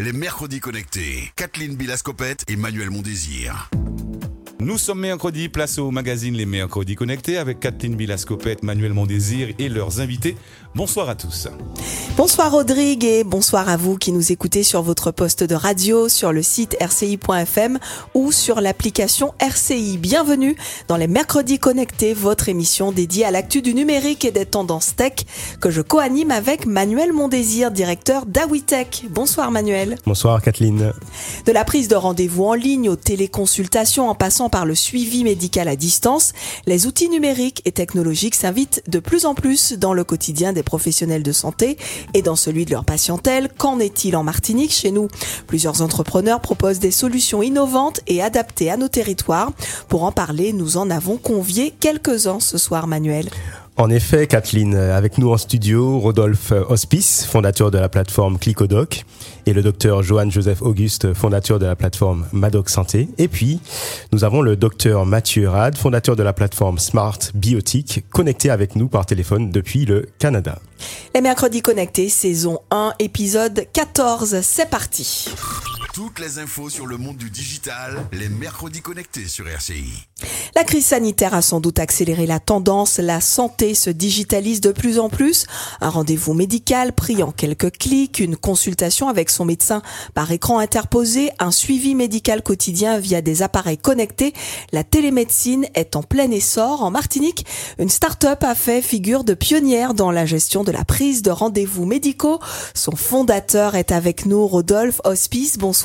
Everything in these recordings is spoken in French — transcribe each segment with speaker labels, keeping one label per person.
Speaker 1: les mercredis connectés. Kathleen Bilascopette et Manuel Mondésir.
Speaker 2: Nous sommes mercredi, place au magazine Les Mercredis Connectés avec Kathleen Bilascopette, Manuel Mondésir et leurs invités. Bonsoir à tous.
Speaker 3: Bonsoir Rodrigue et bonsoir à vous qui nous écoutez sur votre poste de radio, sur le site rci.fm ou sur l'application RCI. Bienvenue dans les Mercredis Connectés, votre émission dédiée à l'actu du numérique et des tendances tech que je co-anime avec Manuel Mondésir, directeur d'Awitech. Bonsoir Manuel.
Speaker 4: Bonsoir Kathleen.
Speaker 3: De la prise de rendez-vous en ligne aux téléconsultations en passant par le suivi médical à distance, les outils numériques et technologiques s'invitent de plus en plus dans le quotidien des professionnels de santé et dans celui de leur patientèle. Qu'en est-il en Martinique Chez nous, plusieurs entrepreneurs proposent des solutions innovantes et adaptées à nos territoires. Pour en parler, nous en avons convié quelques-uns ce soir, Manuel.
Speaker 4: En effet, Kathleen, avec nous en studio, Rodolphe Hospice, fondateur de la plateforme Clicodoc, et le docteur Johan Joseph Auguste, fondateur de la plateforme Madoc Santé. Et puis, nous avons le docteur Mathieu Rad, fondateur de la plateforme Smart Biotique, connecté avec nous par téléphone depuis le Canada.
Speaker 3: Les mercredis connectés, saison 1, épisode 14, c'est parti.
Speaker 1: Toutes les infos sur le monde du digital, les mercredis connectés sur RCI.
Speaker 3: La crise sanitaire a sans doute accéléré la tendance. La santé se digitalise de plus en plus. Un rendez-vous médical pris en quelques clics, une consultation avec son médecin par écran interposé, un suivi médical quotidien via des appareils connectés. La télémédecine est en plein essor. En Martinique, une start-up a fait figure de pionnière dans la gestion de la prise de rendez-vous médicaux. Son fondateur est avec nous, Rodolphe Hospice. Bonsoir.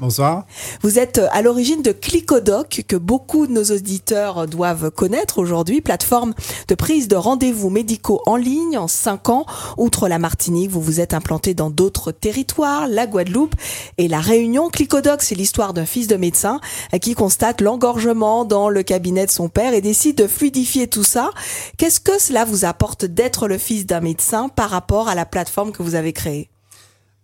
Speaker 5: Bonsoir.
Speaker 3: Vous êtes à l'origine de Clicodoc, que beaucoup de nos auditeurs doivent connaître aujourd'hui, plateforme de prise de rendez-vous médicaux en ligne en 5 ans. Outre la Martinique, vous vous êtes implanté dans d'autres territoires, la Guadeloupe et la Réunion. Clicodoc, c'est l'histoire d'un fils de médecin qui constate l'engorgement dans le cabinet de son père et décide de fluidifier tout ça. Qu'est-ce que cela vous apporte d'être le fils d'un médecin par rapport à la plateforme que vous avez créée?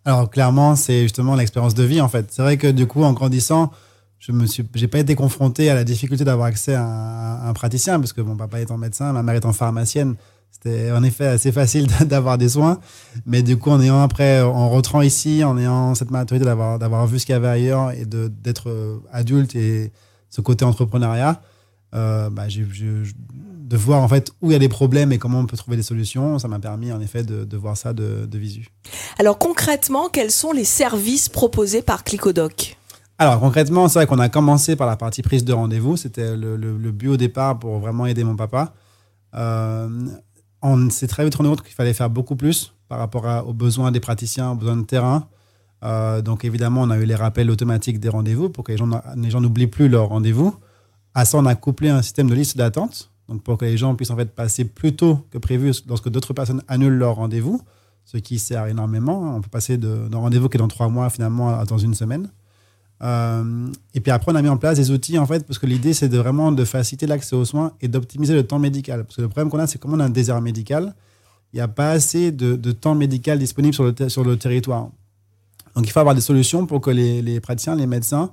Speaker 5: Alors clairement, c'est justement l'expérience de vie en fait. C'est vrai que du coup, en grandissant, je me suis, j'ai pas été confronté à la difficulté d'avoir accès à un, praticien parce que mon papa étant médecin, ma mère étant pharmacienne, c'était en effet assez facile d'avoir des soins. Mais du coup, en ayant après, en rentrant ici, en ayant cette maturité d'avoir d'avoir vu ce qu'il y avait ailleurs et d'être euh, adulte et ce côté entrepreneuriat, euh, bah, j'ai, de voir en fait où il y a des problèmes et comment on peut trouver des solutions. Ça m'a permis en effet de, de voir ça de, de, visu.
Speaker 3: Alors concrètement, quels sont les services proposés par Clicodoc?
Speaker 5: Alors concrètement, c'est vrai qu'on a commencé par la partie prise de rendez-vous. C'était le, le, le, but au départ pour vraiment aider mon papa. Euh, on s'est très vite rendu compte qu'il fallait faire beaucoup plus par rapport à, aux besoins des praticiens, aux besoins de terrain. Euh, donc évidemment, on a eu les rappels automatiques des rendez-vous pour que les gens, les gens n'oublient plus leur rendez-vous. À ça, on a couplé un système de liste d'attente donc pour que les gens puissent en fait passer plus tôt que prévu lorsque d'autres personnes annulent leur rendez-vous, ce qui sert énormément. On peut passer d'un rendez-vous qui est dans trois mois finalement à dans une semaine. Euh, et puis après, on a mis en place des outils en fait, parce que l'idée c'est de vraiment de faciliter l'accès aux soins et d'optimiser le temps médical. Parce que le problème qu'on a, c'est comme on a un désert médical, il n'y a pas assez de, temps médical disponible sur le, sur le territoire. Donc il faut avoir des solutions pour que les, les praticiens, les médecins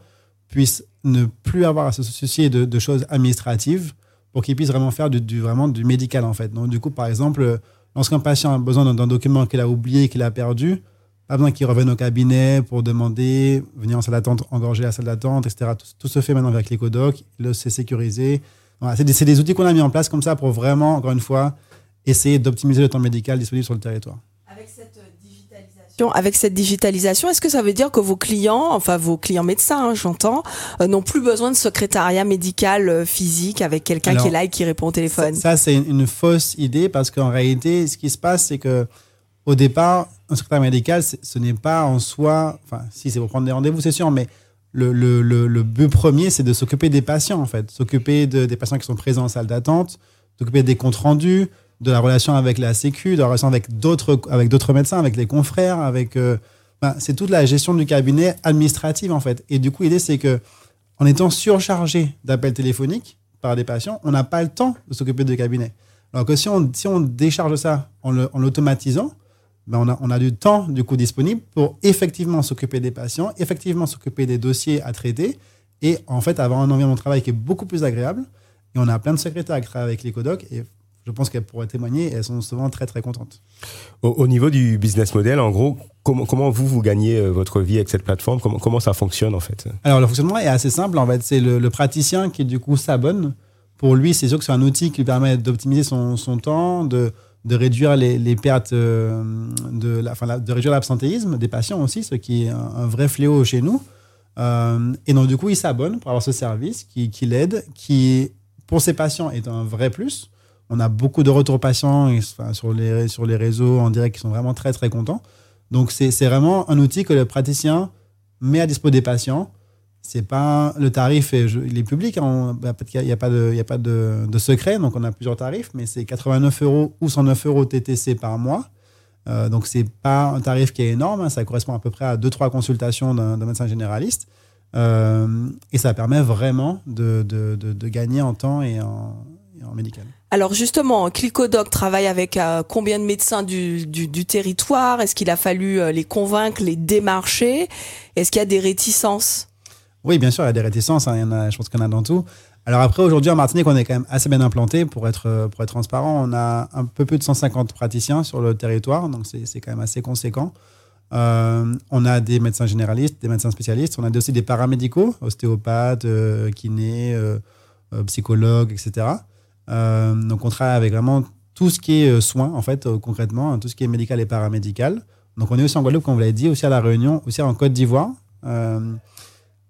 Speaker 5: puissent ne plus avoir à se soucier de choses administratives pour qu'ils puissent vraiment faire du, vraiment du médical en fait. Donc du coup, par exemple, lorsqu'un patient a besoin d'un document qu'il a oublié, qu'il a perdu, pas besoin qu'il revienne au cabinet pour demander, venir en salle d'attente, engorger la salle d'attente, etc. Tout, se fait maintenant avec l'Ecodoc, c'est sécurisé. C'est des, des, outils qu'on a mis en place comme ça pour vraiment, encore une fois, essayer d'optimiser le temps médical disponible sur le territoire.
Speaker 3: Avec cette digitalisation, est-ce que ça veut dire que vos clients, enfin vos clients médecins, hein, j'entends, euh, n'ont plus besoin de secrétariat médical euh, physique avec quelqu'un qui est là et qui répond au téléphone?
Speaker 5: Ça, c'est une, fausse idée parce qu'en réalité, ce qui se passe, c'est que au départ, un secrétaire médical, ce n'est pas en soi, enfin, si c'est pour prendre des rendez-vous, c'est sûr, mais le, le, le, but premier, c'est de s'occuper des patients, en fait, s'occuper de, des patients qui sont présents en salle d'attente, s'occuper des comptes rendus, de la relation avec la Sécu, de la relation avec d'autres avec d'autres médecins, avec les confrères, avec euh, ben, c'est toute la gestion du cabinet administrative en fait. Et du coup, l'idée c'est que en étant surchargé d'appels téléphoniques par des patients, on n'a pas le temps de s'occuper du cabinet. Alors que si on, si on décharge ça en l'automatisant, ben on, a, on a du temps du coup disponible pour effectivement s'occuper des patients, effectivement s'occuper des dossiers à traiter et en fait avoir un environnement de travail qui est beaucoup plus agréable. Et on a plein de secrétaires à travailler avec les codocs et je pense qu'elles pourraient témoigner et elles sont souvent très très contentes.
Speaker 4: Au, au niveau du business model, en gros, comment, comment vous, vous gagnez euh, votre vie avec cette plateforme? Comment, comment ça fonctionne en fait?
Speaker 5: Alors le fonctionnement est assez simple en fait. C'est le, le praticien qui du coup s'abonne. Pour lui, c'est sûr que c'est un outil qui lui permet d'optimiser son, son temps, de, de réduire les, les pertes, euh, de, la, enfin, la- de réduire l'absentéisme des patients aussi, ce qui est un, un vrai fléau chez nous. Euh, et donc du coup, il s'abonne pour avoir ce service qui, qui l'aide, qui pour ses patients est un vrai plus. On a beaucoup de retours patients sur, les, sur les réseaux en direct qui sont vraiment très très contents. Donc c'est vraiment un outil que le praticien met à dispo des patients. C'est pas le tarif, est, il est public. hein, bah, qu'il n'y a, pas de, il y a pas de, secret, donc on a plusieurs tarifs, mais c'est 89 euros ou 109 euros TTC par mois. Euh, donc c'est pas un tarif qui est énorme, hein, ça correspond à peu près à 2-3 consultations d'un médecin généraliste. Euh, et ça permet vraiment de, de, de, de gagner en temps et en, et en médical.
Speaker 3: Alors justement, Clicodoc travaille avec euh, combien de médecins du, du, territoire? Est-ce qu'il a fallu euh, les convaincre, les démarcher? Est-ce qu'il y a des réticences?
Speaker 5: Oui, bien sûr, il y a des réticences. hein, il y en a, je pense en a dans tout. Alors après, aujourd'hui, en Martinique, on est quand même assez bien implanté pour être, euh, pour être transparent. On a un peu plus de 150 praticiens sur le territoire, donc c'est quand même assez conséquent. On a des médecins généralistes, des médecins spécialistes. On a aussi des paramédicaux, ostéopathes, kinés, psychologues, etc. Euh, donc on travaille avec vraiment tout ce qui est euh, soins, en fait, euh, concrètement, hein, tout ce qui est médical et paramédical. Donc on est aussi en Guadeloupe, comme vous l'avez dit, aussi à La Réunion, aussi en Côte d'Ivoire.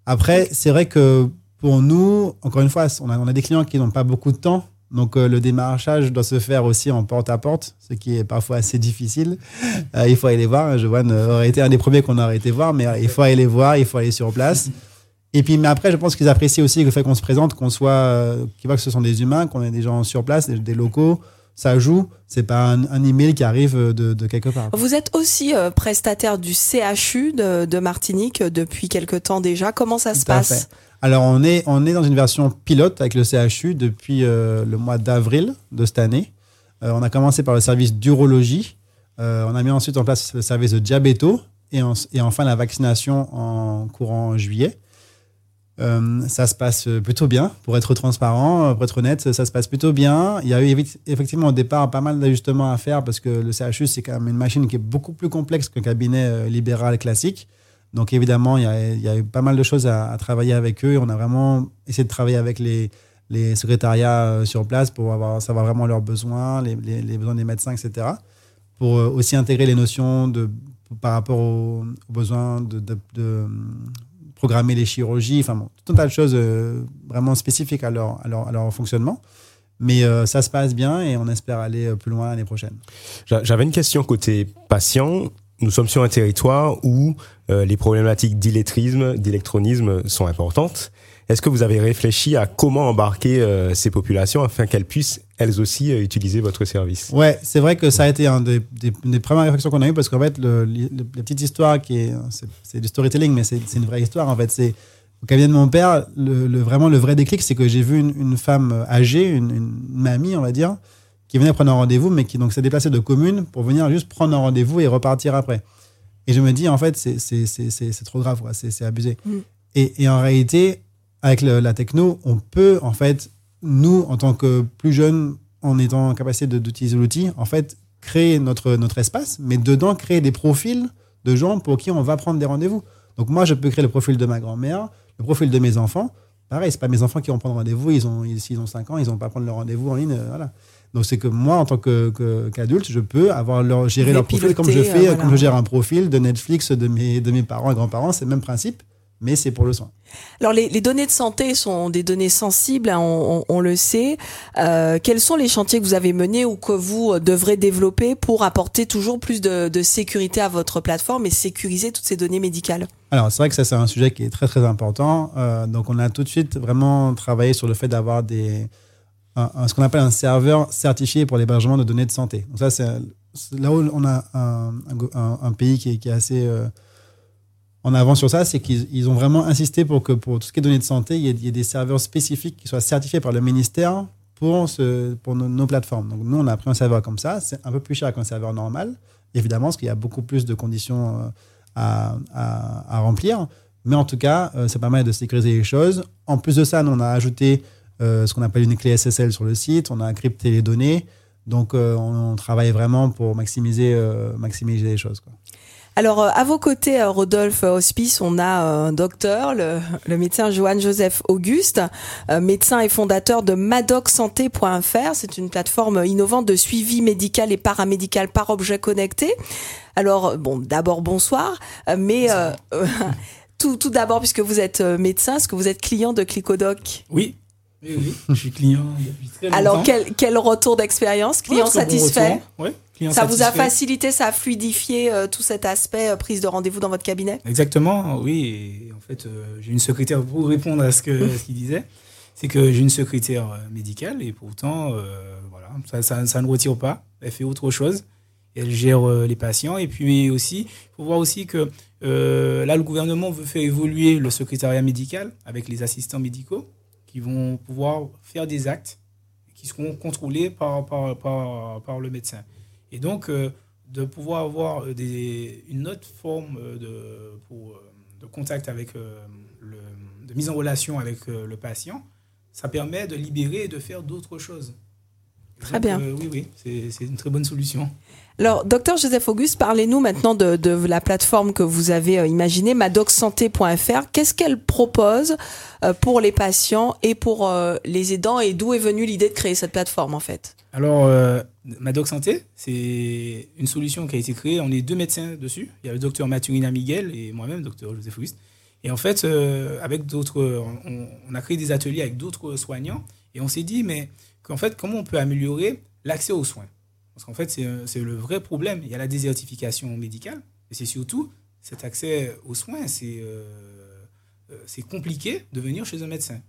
Speaker 5: Après, c'est vrai que pour nous, encore une fois, on a, des clients qui n'ont pas beaucoup de temps. Donc, le démarchage doit se faire aussi en porte-à-porte, ce qui est parfois assez difficile. Il faut aller les voir. Joanne aurait été un des premiers qu'on aurait été voir, mais il faut aller voir, il faut aller sur place. Et puis, mais après, je pense qu'ils apprécient aussi le fait qu'on se présente, qu'on soit, euh, qu'ils voient que ce sont des humains, qu'on ait des gens sur place, des, des locaux. Ça joue. C'est pas un, un email qui arrive de, de quelque part.
Speaker 3: Vous êtes aussi euh, prestataire du CHU de, de Martinique depuis quelque temps déjà. Comment ça se passe
Speaker 5: fait. Alors, on est, on est dans une version pilote avec le CHU depuis euh, le mois d'avril de cette année. Euh, on a commencé par le service d'urologie. On a mis ensuite en place le service de diabéto et, en- et enfin la vaccination en courant juillet. Euh, ça se passe plutôt bien, pour être transparent, euh, pour être honnête, ça se passe plutôt bien. Il y a eu effectivement au départ pas mal d'ajustements à faire parce que le CHU, c'est quand même une machine qui est beaucoup plus complexe qu'un cabinet euh, libéral classique. Donc évidemment, il y, a, eu pas mal de choses à, travailler avec eux. On a vraiment essayé de travailler avec les, secrétariats euh, sur place pour avoir, savoir vraiment leurs besoins, les, besoins des médecins, etc. Pour euh, aussi intégrer les notions par rapport aux, besoins de, euh, programmer les chirurgies, enfin bon, tout un tas de choses euh, vraiment spécifiques à leur, à leur, à leur fonctionnement. Mais euh, ça se passe bien et on espère aller euh, plus loin l'année prochaine.
Speaker 4: J'a- J'avais une question côté patient. Nous sommes sur un territoire où les problématiques d'illettrisme, d'électronisme sont importantes. Est-ce que vous avez réfléchi à comment embarquer euh, ces populations afin qu'elles puissent elles aussi euh, utiliser votre service?
Speaker 5: Ouais, c'est vrai que ça a été un des, des- des premières réflexions qu'on a eues parce qu'en fait, le, le- la petite histoire qui est, c'est, c'est du storytelling, mais c'est, c'est une vraie histoire en fait. C'est au cabinet de mon père, le, le- vraiment le vrai déclic, c'est que j'ai vu une, une femme âgée, une, une mamie, on va dire, qui venait prendre un rendez-vous, mais qui donc s'est déplacée de commune pour venir juste prendre un rendez-vous et repartir après. Et je me dis, en fait, c'est, c'est, c'est, c'est, c'est trop grave, quoi. C'est, c'est abusé.
Speaker 3: Mm.
Speaker 5: Et, et en réalité, avec le- la techno, on peut, en fait, nous, en tant que plus jeunes, en étant en capacité d'utiliser l'outil, en fait, créer notre, notre espace, mais dedans, créer des profils de gens pour qui on va prendre des rendez-vous. Donc, moi, je peux créer le profil de ma grand-mère, le profil de mes enfants. Pareil, c'est pas mes enfants qui vont prendre rendez-vous, ils ont, ils, s'ils ont 5 ans, ils vont pas prendre le rendez-vous en ligne, euh, voilà. Donc, c'est que moi, en tant qu'adulte, je peux avoir leur, gérer leur profil comme je fais,
Speaker 3: euh,
Speaker 5: comme je gère un profil de Netflix de mes, de mes parents et grands-parents, c'est le même principe, mais c'est pour le soin.
Speaker 3: Alors les, les données de santé sont des données sensibles, hein, on, on- on le sait. Euh, quels sont les chantiers que vous avez menés ou que vous euh, devrez développer pour apporter toujours plus de, de sécurité à votre plateforme et sécuriser toutes ces données médicales?
Speaker 5: Alors, c'est vrai que ça, c'est un sujet qui est très, très important. Euh, donc, on a tout de suite vraiment travaillé sur le fait d'avoir des, un- un- ce qu'on appelle un serveur certifié pour l'hébergement de données de santé. Donc, ça, c'est là où on a un, pays qui est, qui est assez euh, en avant sur ça, c'est qu'ils ils ont vraiment insisté pour que pour tout ce qui est données de santé, il y ait, des serveurs spécifiques qui soient certifiés par le ministère pour, ce, pour nos, plateformes. Donc, nous, on a pris un serveur comme ça. C'est un peu plus cher qu'un serveur normal, évidemment, parce qu'il y a beaucoup plus de conditions euh, à, remplir. Mais en tout cas, euh, ça permet de sécuriser les choses. En plus de ça, nous, on a ajouté euh, ce qu'on appelle une clé SSL sur le site. On a crypté les données. Donc, on, travaille vraiment pour maximiser, maximiser les choses.
Speaker 3: Alors, euh, à vos côtés, euh, Rodolphe Hospice, on a euh, un docteur, le, le médecin Johan Joseph Auguste, euh, médecin et fondateur de madocsanté.fr. C'est une plateforme innovante de suivi médical et paramédical par objet connecté. Alors, euh, bon, d'abord, bonsoir. Euh, Mais euh, tout, tout d'abord, puisque vous êtes euh, médecin, est-ce que vous êtes client de Clicodoc?
Speaker 6: Oui. Oui, oui, je suis client depuis très longtemps.
Speaker 3: Alors, quel, quel retour d'expérience? Client
Speaker 6: Ouais, bon
Speaker 3: satisfait?
Speaker 6: Retour. Ouais, client
Speaker 3: Ça vous a facilité, ça a fluidifié euh, tout cet aspect euh, prise de rendez-vous dans votre cabinet?
Speaker 6: Exactement, oui. Et en fait, euh, j'ai une secrétaire pour répondre à ce qu'il disait. C'est que j'ai une secrétaire médicale et pourtant, voilà, ça, ça, ça ne retire pas. Elle fait autre chose. Elle gère les patients. Et puis aussi, il faut voir aussi que là, le gouvernement veut faire évoluer le secrétariat médical avec les assistants médicaux qui vont pouvoir faire des actes qui seront contrôlés par, par, par, par le médecin. Et donc, euh, de pouvoir avoir euh, des, une autre forme euh, de, pour, de contact avec euh, le, de mise en relation avec euh, le patient, ça permet de libérer et de faire d'autres choses.
Speaker 3: Très
Speaker 6: Donc,
Speaker 3: bien.
Speaker 6: oui, oui, c'est une très bonne solution.
Speaker 3: Alors, docteur Joseph Auguste, parlez-nous maintenant de, la plateforme que vous avez euh, imaginée, madocsanté.fr. Qu'est-ce qu'elle propose euh, pour les patients et pour euh, les aidants et d'où est venue l'idée de créer cette plateforme en fait?
Speaker 6: Alors, euh, Madoc Santé, c'est une solution qui a été créée. On est deux médecins dessus. Il y a le docteur Mathurina Miguel et moi-même, docteur Joseph Auguste. Et en fait, avec d'autres, on, on a créé des ateliers avec d'autres soignants et on s'est dit, mais qu'en fait, comment on peut améliorer l'accès aux soins? Parce qu'en fait, c'est le vrai problème. Il y a la désertification médicale et c'est surtout cet accès aux soins. C'est euh, euh, compliqué de venir chez un médecin.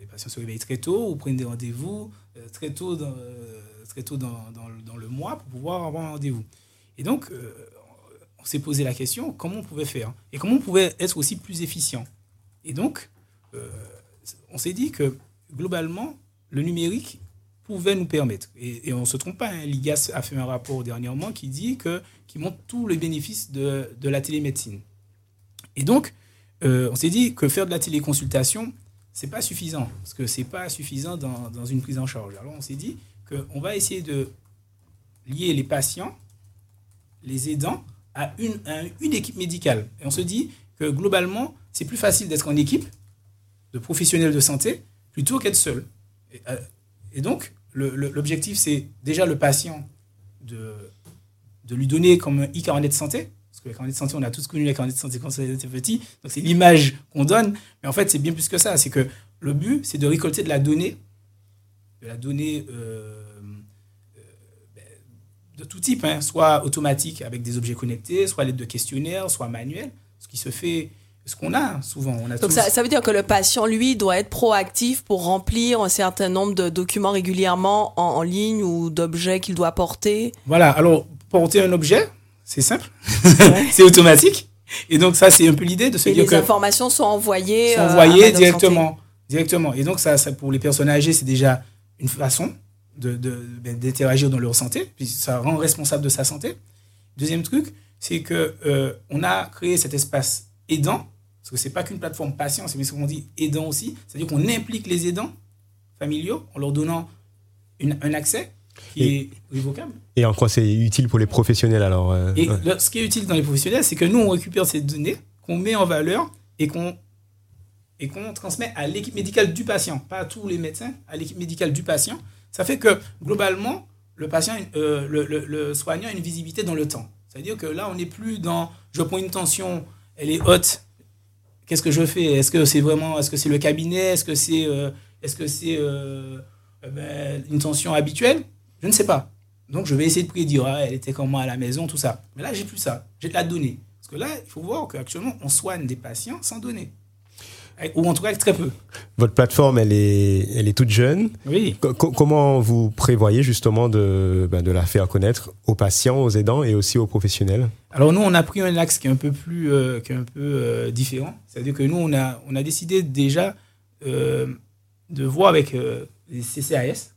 Speaker 6: Les patients se réveillent très tôt ou prennent des rendez-vous euh, très tôt, dans, très tôt dans, le- mois pour pouvoir avoir un rendez-vous. Et donc, on s'est posé la question comment on pouvait faire et comment on pouvait être aussi plus efficient. Et donc, on s'est dit que globalement, le numérique pouvait nous permettre. Et, on ne se trompe pas, hein, l'IGAS a fait un rapport dernièrement qui dit que qui montre tous les bénéfices de, de la télémédecine. Et donc, euh, on s'est dit que faire de la téléconsultation, c'est pas suffisant, parce que c'est pas suffisant dans, dans une prise en charge. Alors on s'est dit qu'on va essayer de lier les patients, les aidants, à une, une équipe médicale. Et on se dit que globalement, c'est plus facile d'être en équipe de professionnels de santé plutôt qu'être seul. Et, euh, donc, l'objectif, c'est déjà le patient de, lui donner comme un e-carnet de santé. Parce que les carnets de santé, on a tous connu les carnets de santé quand on petit. Donc, c'est l'image qu'on donne. Mais en fait, c'est bien plus que ça. C'est que le but, c'est de récolter de la donnée, de la donnée euh, euh, ben, de tout type, hein, soit automatique avec des objets connectés, soit à l'aide de questionnaires, soit manuel. Ce qui se fait, ce qu'on a souvent. On a
Speaker 3: Donc ça, ça veut dire que le patient, lui, doit être proactif pour remplir un certain nombre de documents régulièrement en, en ligne ou d'objets qu'il doit porter?
Speaker 6: Voilà, alors porter un objet, c'est simple, c'est automatique. Et donc ça, c'est un peu l'idée de se
Speaker 3: Et
Speaker 6: dire
Speaker 3: les
Speaker 6: que
Speaker 3: informations sont envoyées.
Speaker 6: sont
Speaker 3: euh,
Speaker 6: directement, directement. Et donc ça, ça, pour les personnes âgées, c'est déjà une façon de, de- ben, d'interagir dans leur santé, puis ça rend responsable de sa santé. Deuxième truc, c'est que euh, on a créé cet espace aidant, parce que c'est pas qu'une plateforme patient, c'est ce qu'on dit aidant aussi, c'est-à-dire qu'on implique les aidants familiaux en leur donnant une- un accès qui
Speaker 4: Et-
Speaker 6: est révocable.
Speaker 4: Et en quoi c'est utile pour les professionnels alors euh,
Speaker 6: Et
Speaker 4: ouais.
Speaker 6: le- ce qui est utile dans les professionnels, c'est que nous, on récupère ces données, qu'on met en valeur et qu'on et qu'on transmet à l'équipe médicale du patient, pas à tous les médecins, à l'équipe médicale du patient. Ça fait que globalement, le patient, euh, le, le- le soignant a une visibilité dans le temps. C'est-à-dire que là, on n'est plus dans je prends une tension, elle est haute. Qu'est-ce que je fais? Est-ce que c'est vraiment, est-ce que c'est le cabinet? Est-ce que c'est, euh, est-ce que c'est euh, euh, ben, une tension habituelle? Je ne sais pas. Donc, je vais essayer de prédire, ah, elle était comment à la maison, tout ça. Mais là, j'ai plus ça. J'ai de la donnée. Parce que là, il faut voir qu'actuellement, on soigne des patients sans données. Ou en tout cas, avec très peu.
Speaker 4: Votre plateforme, elle est, elle est toute jeune.
Speaker 6: Oui.
Speaker 4: Co- co- comment vous prévoyez justement de, ben, de la faire connaître aux patients, aux aidants et aussi aux professionnels?
Speaker 6: Alors, nous, on a pris un axe qui est un peu plus, euh, qui est un peu euh, différent. C'est-à-dire que nous, on a, on a décidé déjà euh, de voir avec les CCAS,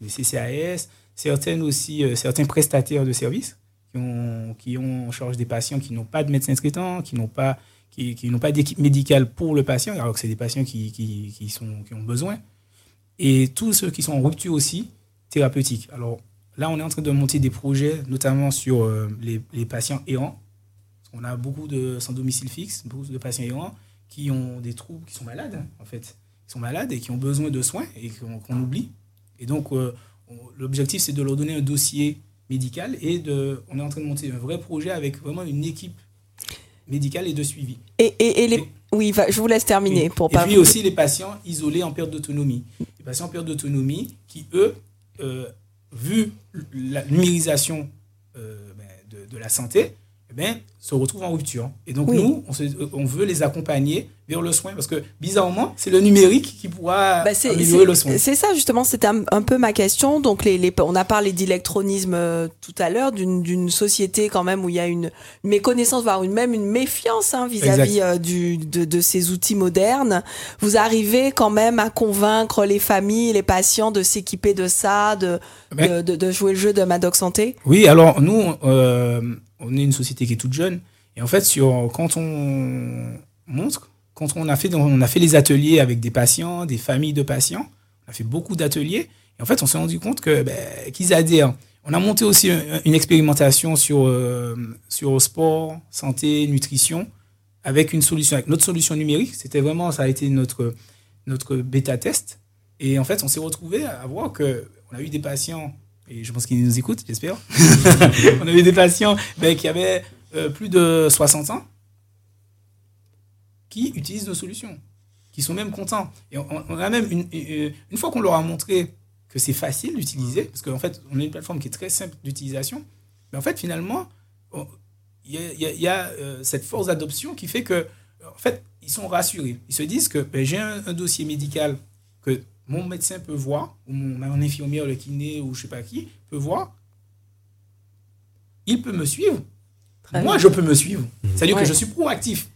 Speaker 6: les CCAS, certaines aussi, certains prestataires de services qui ont, qui ont en charge des patients qui n'ont pas de médecin traitant, qui n'ont pas, qui, n'ont pas d'équipe médicale pour le patient, alors que c'est des patients qui, qui, qui, sont, qui ont besoin. Et tous ceux qui sont en rupture aussi thérapeutique. Alors, là, on est en train de monter des projets, notamment sur euh, les, les, patients errants. On a beaucoup de sans domicile fixe, beaucoup de patients errants qui ont des troubles, qui sont malades, en fait. Qui sont malades et qui ont besoin de soins et qu'on oublie. Et donc, euh, l'objectif, c'est de leur donner un dossier médical et de, on est en train de monter un vrai projet avec vraiment une équipe médicale et de suivi.
Speaker 3: Et, et, les... oui, je vous laisse terminer. Pour
Speaker 6: et puis aussi les patients isolés en perte d'autonomie. Les patients en perte d'autonomie qui, eux, euh, vu la numérisation euh, ben, de, de, la santé, eh ben, se retrouvent en rupture. Et donc, nous, on, on, veut les accompagner vers le soin parce que, bizarrement, c'est le numérique qui pourra bah améliorer le soin.
Speaker 3: C'est ça, justement, c'était un, peu ma question. Donc, les, les on a parlé d'électronisme euh, tout à l'heure, d'une société quand même où il y a une méconnaissance, voire une, même une méfiance hein, vis-à-vis euh, du de, de, ces outils modernes. Vous arrivez quand même à convaincre les familles, les patients de s'équiper de ça, de, de, de, jouer le jeu de Madoc Santé?
Speaker 6: Oui, alors, nous... Euh, on est une société qui est toute jeune. Et en fait, sur, quand on montre, quand on a, fait, on a fait les ateliers avec des patients, des familles de patients, on a fait beaucoup d'ateliers. Et en fait, on s'est rendu compte que ben, qu'ils adhèrent. On a monté aussi une expérimentation sur, euh, sur sport, santé, nutrition, avec une solution, avec notre solution numérique. C'était vraiment, ça a été notre, notre bêta test. Et en fait, on s'est retrouvé à voir que on a eu des patients et je pense qu'ils nous écoutent, j'espère. on avait des patients ben, qui avaient euh, plus de 60 ans qui utilisent nos solutions, qui sont même contents. Et on, a même, une, une fois qu'on leur a montré que c'est facile d'utiliser, parce qu'en fait, on a une plateforme qui est très simple d'utilisation, mais en fait, finalement, il y a, euh, cette force d'adoption qui fait que, en fait, ils sont rassurés. Ils se disent que ben, j'ai un, dossier médical que mon médecin peut voir, ou mon, infirmière, le kiné, ou je sais pas qui, peut voir, il peut me suivre. Moi, je peux me suivre. C'est-à-dire que je suis proactif.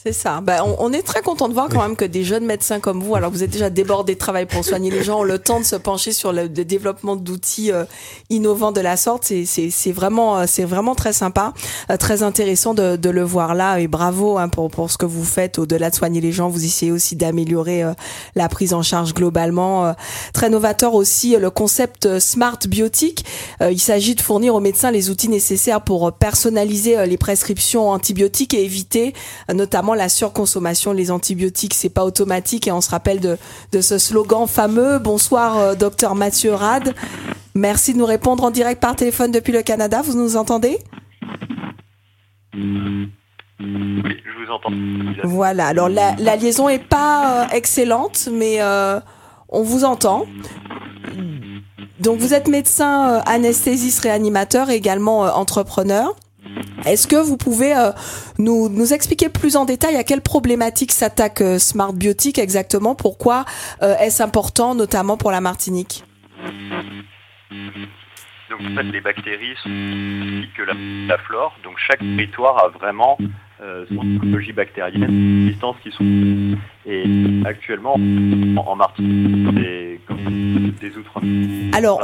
Speaker 3: C'est ça. Ben, on, est très content de voir quand même que des jeunes médecins comme vous, alors vous êtes déjà débordés de travail pour soigner les gens, ont le temps de se pencher sur le, développement d'outils euh, innovants de la sorte. C'est vraiment, euh, c'est vraiment très sympa, euh, très intéressant de, de, le voir là. Et bravo hein, pour, pour ce que vous faites. Au-delà de soigner les gens, vous essayez aussi d'améliorer la prise en charge globalement. très novateur aussi le concept Smart Biotique. il s'agit de fournir aux médecins les outils nécessaires pour personnaliser les prescriptions antibiotiques et éviter notamment la surconsommation. Les antibiotiques, c'est pas automatique et on se rappelle de, de ce slogan fameux. Bonsoir, euh, docteur Mathieu Rad. Merci de nous répondre en direct par téléphone depuis le Canada. Vous nous entendez?
Speaker 7: Oui, je vous entends.
Speaker 3: Voilà. Alors la, la liaison est pas euh, excellente, mais euh, on vous entend. Donc vous êtes médecin anesthésiste réanimateur, également entrepreneur. Est-ce que vous pouvez euh, nous, nous, expliquer plus en détail à quelle problématique s'attaque euh, Smart Biotique exactement? Pourquoi euh, est-ce important, notamment pour la Martinique?
Speaker 7: Donc en fait, les bactéries sont que la, la, flore. Donc chaque territoire a vraiment son écologie bactérienne, des distances qui sont et actuellement en, Martinique des, des outre.
Speaker 3: Alors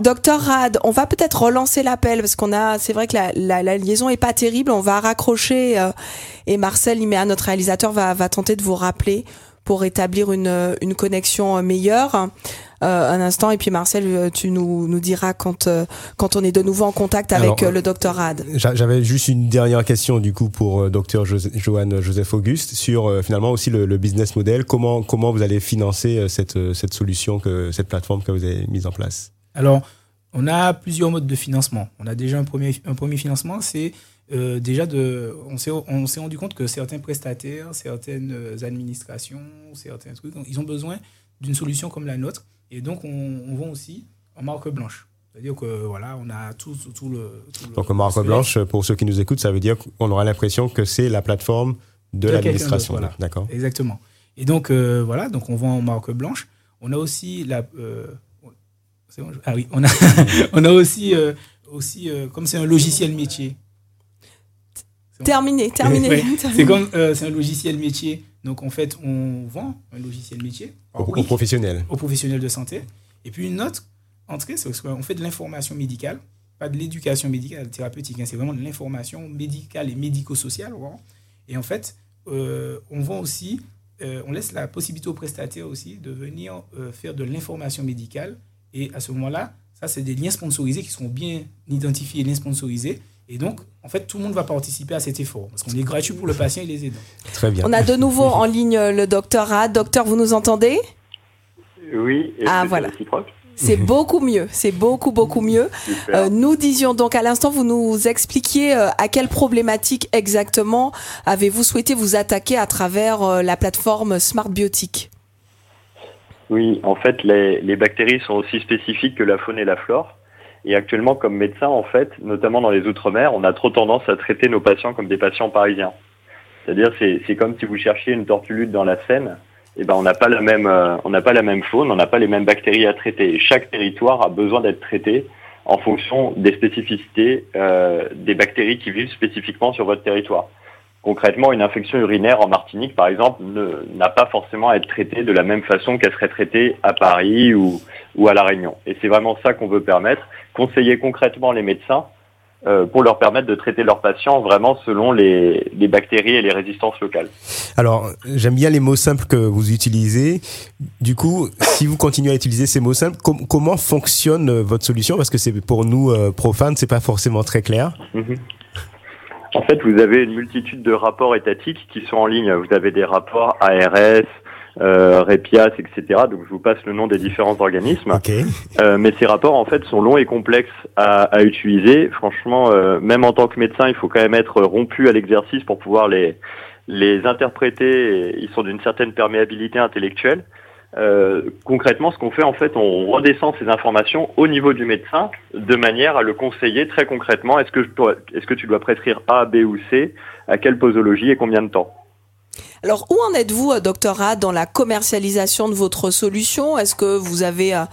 Speaker 3: docteur Rad, on va peut-être relancer l'appel parce qu'on a, c'est vrai que la, liaison est pas terrible. On va raccrocher euh, et Marcel Iméa, notre réalisateur, va, tenter de vous rappeler pour établir une, une connexion meilleure. Euh, un instant et puis Marcel, euh, tu nous, nous diras quand, euh, quand on est de nouveau en contact avec le docteur Rad.
Speaker 4: J'avais juste une dernière question du coup pour docteur Johan Joseph Auguste sur finalement aussi le, business model. Comment, comment vous allez financer cette, cette solution, que, cette plateforme que vous avez mise en place?
Speaker 6: Alors, on a plusieurs modes de financement. On a déjà un premier, un premier financement, c'est déjà de, on s'est, on s'est rendu compte que certains prestataires, certaines administrations, certains trucs, ils ont besoin d'une solution comme la nôtre et donc, on, vend aussi en marque blanche. C'est-à-dire que voilà, on a tout, tout, le,
Speaker 4: Donc, en marque blanche, pour ceux qui nous écoutent, ça veut dire qu'on aura l'impression que c'est la plateforme de, l'administration. D'accord.
Speaker 6: Exactement. Et donc, euh, voilà, donc on vend en marque blanche. On a aussi la. Euh, ah oui, on a, on a aussi, euh, aussi comme c'est un logiciel métier.
Speaker 3: Terminé, terminé.
Speaker 6: c'est comme c'est un logiciel métier donc en fait, on vend un logiciel métier.
Speaker 4: Aux, professionnels.
Speaker 6: Aux professionnels de santé. Et puis une autre entrée, c'est qu'on fait de l'information médicale, pas de l'éducation médicale thérapeutique, hein, c'est vraiment de l'information médicale et médico-sociale. Et en fait, euh, on vend aussi, euh, on laisse la possibilité aux prestataires aussi de venir euh, faire de l'information médicale. Et à ce moment-là, Ça, c'est des liens sponsorisés qui sont bien identifiés, liens sponsorisés. Et donc, en fait, tout le monde va participer à cet effort. Parce qu'on est gratuit pour le patient et les aidants.
Speaker 4: Très bien.
Speaker 3: On a de nouveau en ligne le docteur A. Docteur, vous nous entendez?
Speaker 7: Oui. et
Speaker 3: Ah,
Speaker 7: c'est
Speaker 3: voilà. C'est beaucoup mieux, c'est beaucoup, beaucoup mieux.
Speaker 7: Super.
Speaker 3: Euh, nous disions donc à l'instant, vous nous expliquiez euh, à quelle problématique exactement avez-vous souhaité vous attaquer à travers euh, la plateforme Smart Biotic
Speaker 7: Oui, en fait, les, les bactéries sont aussi spécifiques que la faune et la flore. Et actuellement, comme médecin, en fait, notamment dans les Outre-mer, on a trop tendance à traiter nos patients comme des patients parisiens. C'est-à-dire, c'est c'est comme si vous cherchiez une tortulute dans la Seine. Eh ben, on n'a pas la même, euh, on n'a pas la même faune, on n'a pas les mêmes bactéries à traiter. Chaque territoire a besoin d'être traité en fonction des spécificités euh, des bactéries qui vivent spécifiquement sur votre territoire. Concrètement, une infection urinaire en Martinique, par exemple, n'a pas forcément à être traitée de la même façon qu'elle serait traitée à Paris ou, ou à La Réunion. Et c'est vraiment ça qu'on veut permettre, conseiller concrètement les médecins euh, pour leur permettre de traiter leurs patients vraiment selon les, les bactéries et les résistances locales.
Speaker 4: Alors, j'aime bien les mots simples que vous utilisez. Du coup, si vous continuez à utiliser ces mots simples, com- comment fonctionne votre solution? Parce que c'est pour nous euh, profanes, c'est pas forcément très clair.
Speaker 7: Mhm. En fait, vous avez une multitude de rapports étatiques qui sont en ligne. Vous avez des rapports ARS, euh, REPIAS, etc. Donc, je vous passe le nom des différents organismes. Euh, mais ces rapports, en fait, sont longs et complexes à, à utiliser. Franchement, euh, même en tant que médecin, il faut quand même être rompu à l'exercice pour pouvoir les, les interpréter. Ils sont d'une certaine perméabilité intellectuelle. Euh, concrètement, ce qu'on fait, en fait, on redescend ces informations au niveau du médecin de manière à le conseiller très concrètement. Est-ce que, tu dois prescrire A, B ou C? À quelle posologie et combien de temps?
Speaker 3: Alors, où en êtes-vous, euh, docteur A, dans la commercialisation de votre solution? Est-ce que vous avez euh,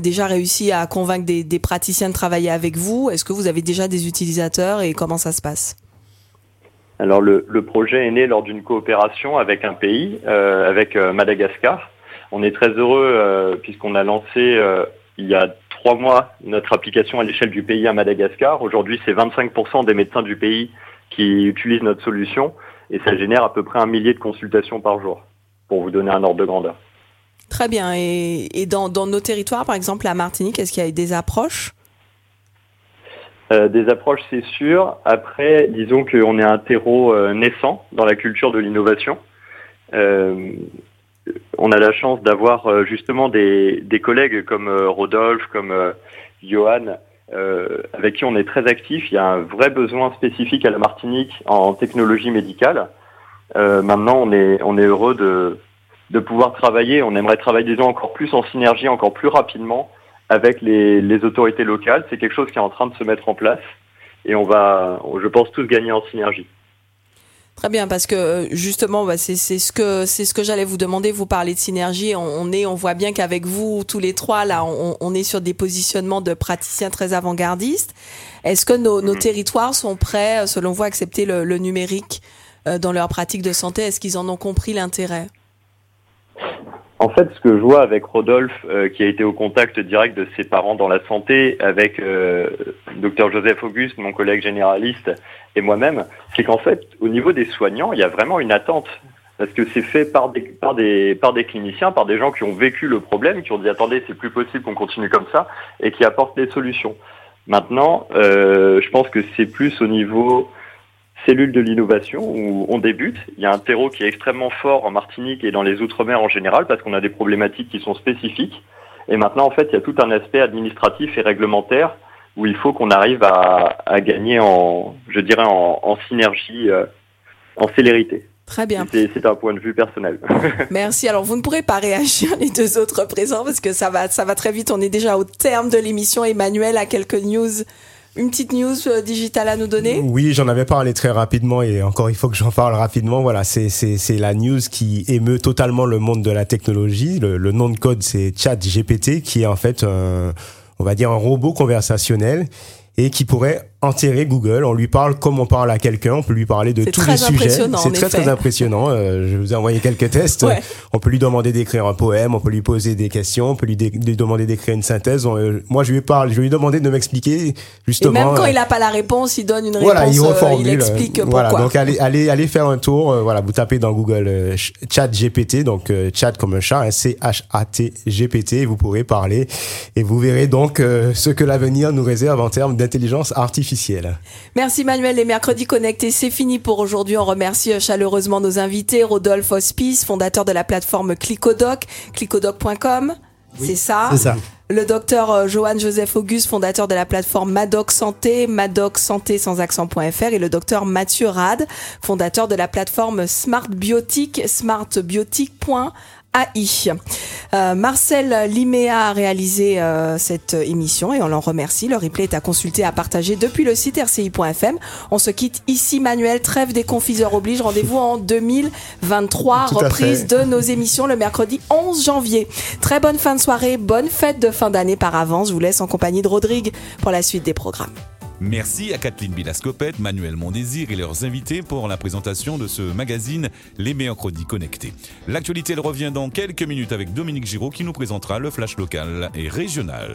Speaker 3: déjà réussi à convaincre des, des praticiens de travailler avec vous? Est-ce que vous avez déjà des utilisateurs et comment ça se passe?
Speaker 7: Alors le, le projet est né lors d'une coopération avec un pays, euh, avec Madagascar. On est très heureux euh, puisqu'on a lancé euh, il y a trois mois notre application à l'échelle du pays à Madagascar. Aujourd'hui, c'est 25% des médecins du pays qui utilisent notre solution et ça génère à peu près un millier de consultations par jour, pour vous donner un ordre de grandeur.
Speaker 3: Très bien. Et, et dans, dans nos territoires, par exemple, la Martinique, est-ce qu'il y a des approches?
Speaker 7: Euh, des approches, c'est sûr. Après, disons qu'on est un terreau euh, naissant dans la culture de l'innovation. Euh, on a la chance d'avoir euh, justement des, collègues comme euh, Rodolphe, comme euh, Johan, avec qui on est très actif. Il y a un vrai besoin spécifique à la Martinique en technologie médicale. Maintenant, on est, on est heureux de, pouvoir travailler. On aimerait travailler encore plus en synergie, encore plus rapidement avec les autorités locales. C'est quelque chose qui est en train de se mettre en place et on va, je pense, tous gagner en synergie.
Speaker 3: Très bien, parce que euh, justement, bah, c'est ce que c'est ce que j'allais vous demander. Vous parlez de synergie. On, on est, on voit bien qu'avec vous tous les trois là, on, on est sur des positionnements de praticiens très avant-gardistes. Est-ce que nos, nos
Speaker 7: Mhm.
Speaker 3: territoires sont prêts, euh, selon vous, à accepter le, le numérique euh, dans leur pratique de santé? Est-ce qu'ils en ont compris l'intérêt?
Speaker 7: En fait, ce que je vois avec Rodolphe, euh, qui a été au contact direct de ses parents dans la santé, avec euh, Dr Joseph Auguste, mon collègue généraliste, et moi-même, c'est qu'en fait, au niveau des soignants, il y a vraiment une attente. Parce que c'est fait par des, par, des, par des cliniciens, par des gens qui ont vécu le problème, qui ont dit attendez, c'est plus possible qu'on continue comme ça, et qui apportent des solutions. Maintenant, euh, je pense que c'est plus au niveau cellule de l'innovation où on débute. Il y a un terreau qui est extrêmement fort en Martinique et dans les Outre-mer en général parce qu'on a des problématiques qui sont spécifiques. Et maintenant, en fait, il y a tout un aspect administratif et réglementaire où il faut qu'on arrive à, à gagner en, je dirais, en, en synergie, euh, en célérité.
Speaker 3: Très bien.
Speaker 7: C'est c'est un point de vue personnel.
Speaker 3: Merci. Alors, vous ne pourrez pas réagir les deux autres présents parce que ça va, ça va très vite. On est déjà au terme de l'émission. Emmanuel a quelques news, une petite news euh, digitale à nous donner?
Speaker 4: Oui, j'en avais parlé très rapidement et encore il faut que j'en parle rapidement. Voilà, c'est la news qui émeut totalement le monde de la technologie. Le, le nom de code c'est ChatGPT qui est en fait un, on va dire un robot conversationnel et qui pourrait enterrer Google. On lui parle comme on parle à quelqu'un. On peut lui parler de tous les sujets. C'est très
Speaker 3: effet.
Speaker 4: très impressionnant. Euh, je vous ai envoyé quelques tests.
Speaker 3: Ouais.
Speaker 4: On peut lui demander d'écrire un poème. On peut lui poser des questions. On peut lui, lui demander d'écrire une synthèse. On, euh, moi, je lui parle. Je lui ai demandé de m'expliquer
Speaker 3: Et
Speaker 4: justement.
Speaker 3: même quand
Speaker 4: euh,
Speaker 3: il n'a pas la réponse, il donne une
Speaker 4: voilà,
Speaker 3: réponse,
Speaker 4: il
Speaker 3: euh,
Speaker 4: reformule.
Speaker 3: il explique
Speaker 4: euh,
Speaker 3: pourquoi.
Speaker 4: Voilà, donc allez, allez, allez faire un tour. voilà, vous tapez dans Google ch- Chat GPT, donc chat comme un chat, hein, C-H-A-T GPT, et vous pourrez parler et vous verrez donc euh, ce que l'avenir nous réserve en termes d'intelligence artificielle.
Speaker 3: Merci Manuel, les mercredis connectés, c'est fini pour aujourd'hui. On remercie euh, chaleureusement nos invités, Rodolphe Hospice, fondateur de la plateforme Clicodoc, clicodoc.com, c'est ça.
Speaker 5: C'est ça.
Speaker 3: Le docteur euh, Johan Joseph Auguste, fondateur de la plateforme Madoc Santé, Madoc Santé sans accent.fr et le docteur Mathieu Rad, fondateur de la plateforme Smart Biotique, Euh, Marcel Liméa a réalisé euh, cette émission et on l'en remercie. Le replay est à consulter, à partager depuis le site rci.fm. On se quitte ici, Manuel. Trêve des confiseurs oblige. Rendez-vous en 2023.
Speaker 4: Tout à
Speaker 3: reprise de nos émissions le mercredi 11 janvier. Très bonne fin de soirée, bonne fête de fin d'année par avance. Je vous laisse en compagnie de Rodrigue pour la suite des programmes.
Speaker 2: Merci à Kathleen Bilascopette, Manuel Mondésir et leurs invités pour la présentation de ce magazine Les Mercredis Connectés. L'actualité revient dans quelques minutes avec Dominique Giraud qui nous présentera le flash local et régional.